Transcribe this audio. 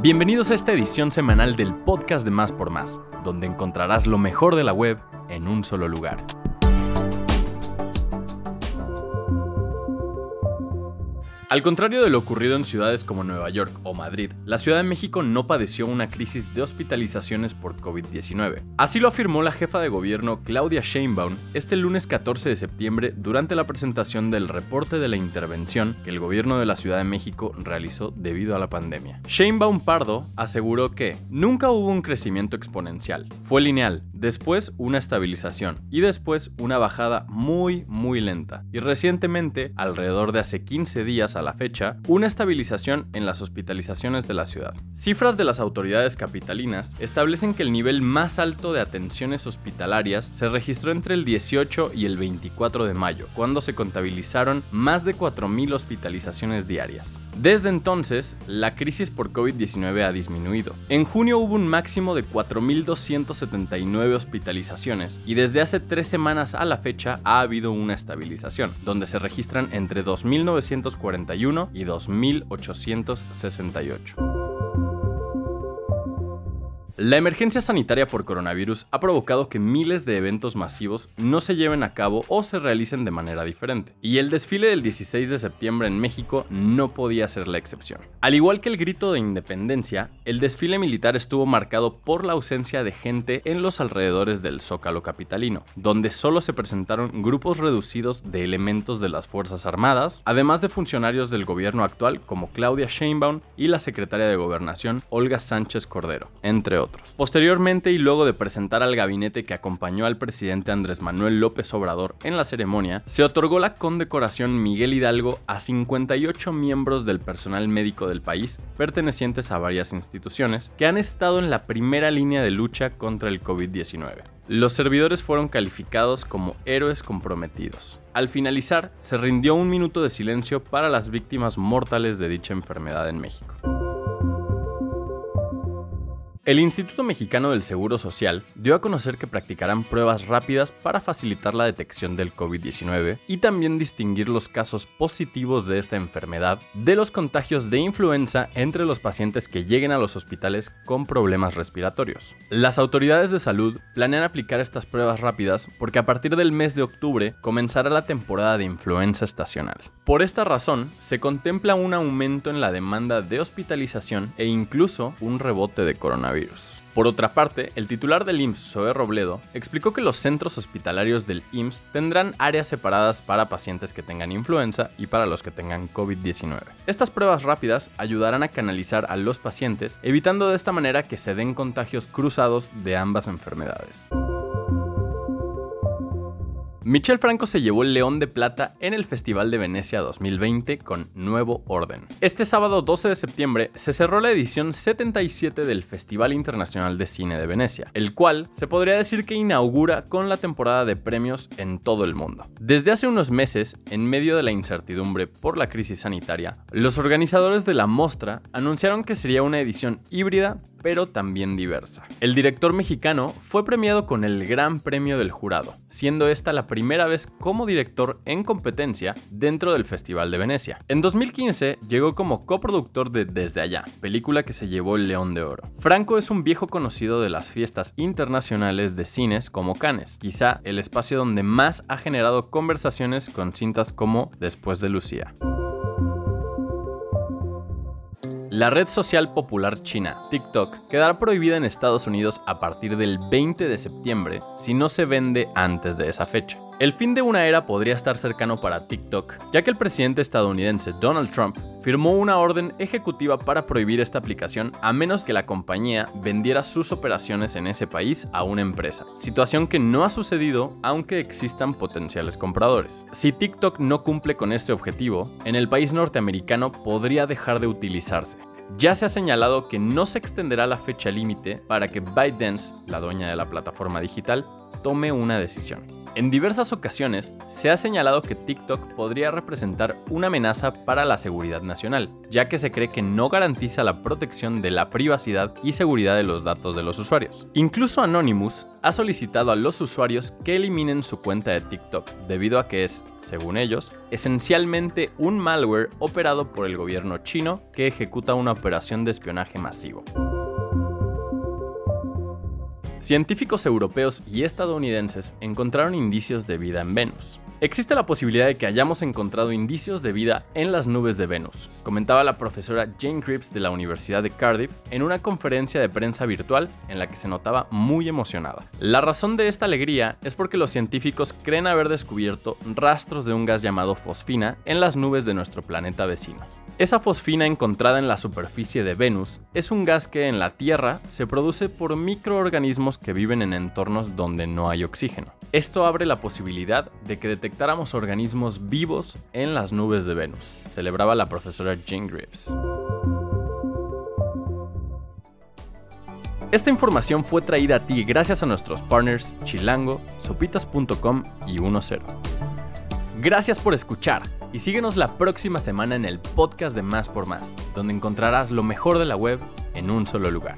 Bienvenidos a esta edición semanal del podcast de Más por Más, donde encontrarás lo mejor de la web en un solo lugar. Al contrario de lo ocurrido en ciudades como Nueva York o Madrid, la Ciudad de México no padeció una crisis de hospitalizaciones por COVID-19. Así lo afirmó la jefa de gobierno Claudia Sheinbaum este lunes 14 de septiembre durante la presentación del reporte de la intervención que el gobierno de la Ciudad de México realizó debido a la pandemia. Sheinbaum Pardo aseguró que nunca hubo un crecimiento exponencial, fue lineal, después una estabilización y después una bajada muy muy lenta. Y recientemente, alrededor de hace 15 días a la fecha, una estabilización en las hospitalizaciones de la ciudad. Cifras de las autoridades capitalinas establecen que el nivel más alto de atenciones hospitalarias se registró entre el 18 y el 24 de mayo, cuando se contabilizaron más de 4.000 hospitalizaciones diarias. Desde entonces, la crisis por COVID-19 ha disminuido. En junio hubo un máximo de 4.279 hospitalizaciones y desde hace tres semanas a la fecha ha habido una estabilización, donde se registran entre 2.941 y 2.868. La emergencia sanitaria por coronavirus ha provocado que miles de eventos masivos no se lleven a cabo o se realicen de manera diferente, y el desfile del 16 de septiembre en México no podía ser la excepción. Al igual que el grito de independencia, el desfile militar estuvo marcado por la ausencia de gente en los alrededores del Zócalo capitalino, donde solo se presentaron grupos reducidos de elementos de las Fuerzas Armadas, además de funcionarios del gobierno actual como Claudia Sheinbaum y la secretaria de Gobernación Olga Sánchez Cordero, entre otros. Posteriormente y luego de presentar al gabinete que acompañó al presidente Andrés Manuel López Obrador en la ceremonia, se otorgó la condecoración Miguel Hidalgo a 58 miembros del personal médico del país, pertenecientes a varias instituciones, que han estado en la primera línea de lucha contra el COVID-19. Los servidores fueron calificados como héroes comprometidos. Al finalizar, se rindió un minuto de silencio para las víctimas mortales de dicha enfermedad en México. El Instituto Mexicano del Seguro Social dio a conocer que practicarán pruebas rápidas para facilitar la detección del COVID-19 y también distinguir los casos positivos de esta enfermedad de los contagios de influenza entre los pacientes que lleguen a los hospitales con problemas respiratorios. Las autoridades de salud planean aplicar estas pruebas rápidas porque a partir del mes de octubre comenzará la temporada de influenza estacional. Por esta razón, se contempla un aumento en la demanda de hospitalización e incluso un rebote de coronavirus. Por otra parte, el titular del IMSS, Zoe Robledo, explicó que los centros hospitalarios del IMSS tendrán áreas separadas para pacientes que tengan influenza y para los que tengan COVID-19. Estas pruebas rápidas ayudarán a canalizar a los pacientes, evitando de esta manera que se den contagios cruzados de ambas enfermedades. Michel Franco se llevó el León de Plata en el Festival de Venecia 2020 con Nuevo Orden. Este sábado 12 de septiembre se cerró la edición 77 del Festival Internacional de Cine de Venecia, el cual se podría decir que inaugura con la temporada de premios en todo el mundo. Desde hace unos meses, en medio de la incertidumbre por la crisis sanitaria, los organizadores de la mostra anunciaron que sería una edición híbrida pero también diversa. El director mexicano fue premiado con el Gran Premio del Jurado, siendo esta la primera vez como director en competencia dentro del Festival de Venecia. En 2015 llegó como coproductor de Desde Allá, película que se llevó el León de Oro. Franco es un viejo conocido de las fiestas internacionales de cines como Cannes, quizá el espacio donde más ha generado conversaciones con cintas como Después de Lucía. La red social popular china, TikTok, quedará prohibida en Estados Unidos a partir del 20 de septiembre si no se vende antes de esa fecha. El fin de una era podría estar cercano para TikTok, ya que el presidente estadounidense Donald Trump firmó una orden ejecutiva para prohibir esta aplicación a menos que la compañía vendiera sus operaciones en ese país a una empresa, situación que no ha sucedido aunque existan potenciales compradores. Si TikTok no cumple con este objetivo, en el país norteamericano podría dejar de utilizarse. Ya se ha señalado que no se extenderá la fecha límite para que ByteDance, la dueña de la plataforma digital, tome una decisión. En diversas ocasiones se ha señalado que TikTok podría representar una amenaza para la seguridad nacional, ya que se cree que no garantiza la protección de la privacidad y seguridad de los datos de los usuarios. Incluso Anonymous ha solicitado a los usuarios que eliminen su cuenta de TikTok, debido a que es, según ellos, esencialmente un malware operado por el gobierno chino que ejecuta una operación de espionaje masivo. Científicos europeos y estadounidenses encontraron indicios de vida en Venus. Existe la posibilidad de que hayamos encontrado indicios de vida en las nubes de Venus, comentaba la profesora Jane Cripps de la Universidad de Cardiff en una conferencia de prensa virtual en la que se notaba muy emocionada. La razón de esta alegría es porque los científicos creen haber descubierto rastros de un gas llamado fosfina en las nubes de nuestro planeta vecino. Esa fosfina encontrada en la superficie de Venus es un gas que en la Tierra se produce por microorganismos que viven en entornos donde no hay oxígeno. Esto abre la posibilidad de que detectáramos organismos vivos en las nubes de Venus, celebraba la profesora Jane Grips. Esta información fue traída a ti gracias a nuestros partners Chilango, Sopitas.com y 10. Gracias por escuchar y síguenos la próxima semana en el podcast de Más por Más, donde encontrarás lo mejor de la web en un solo lugar.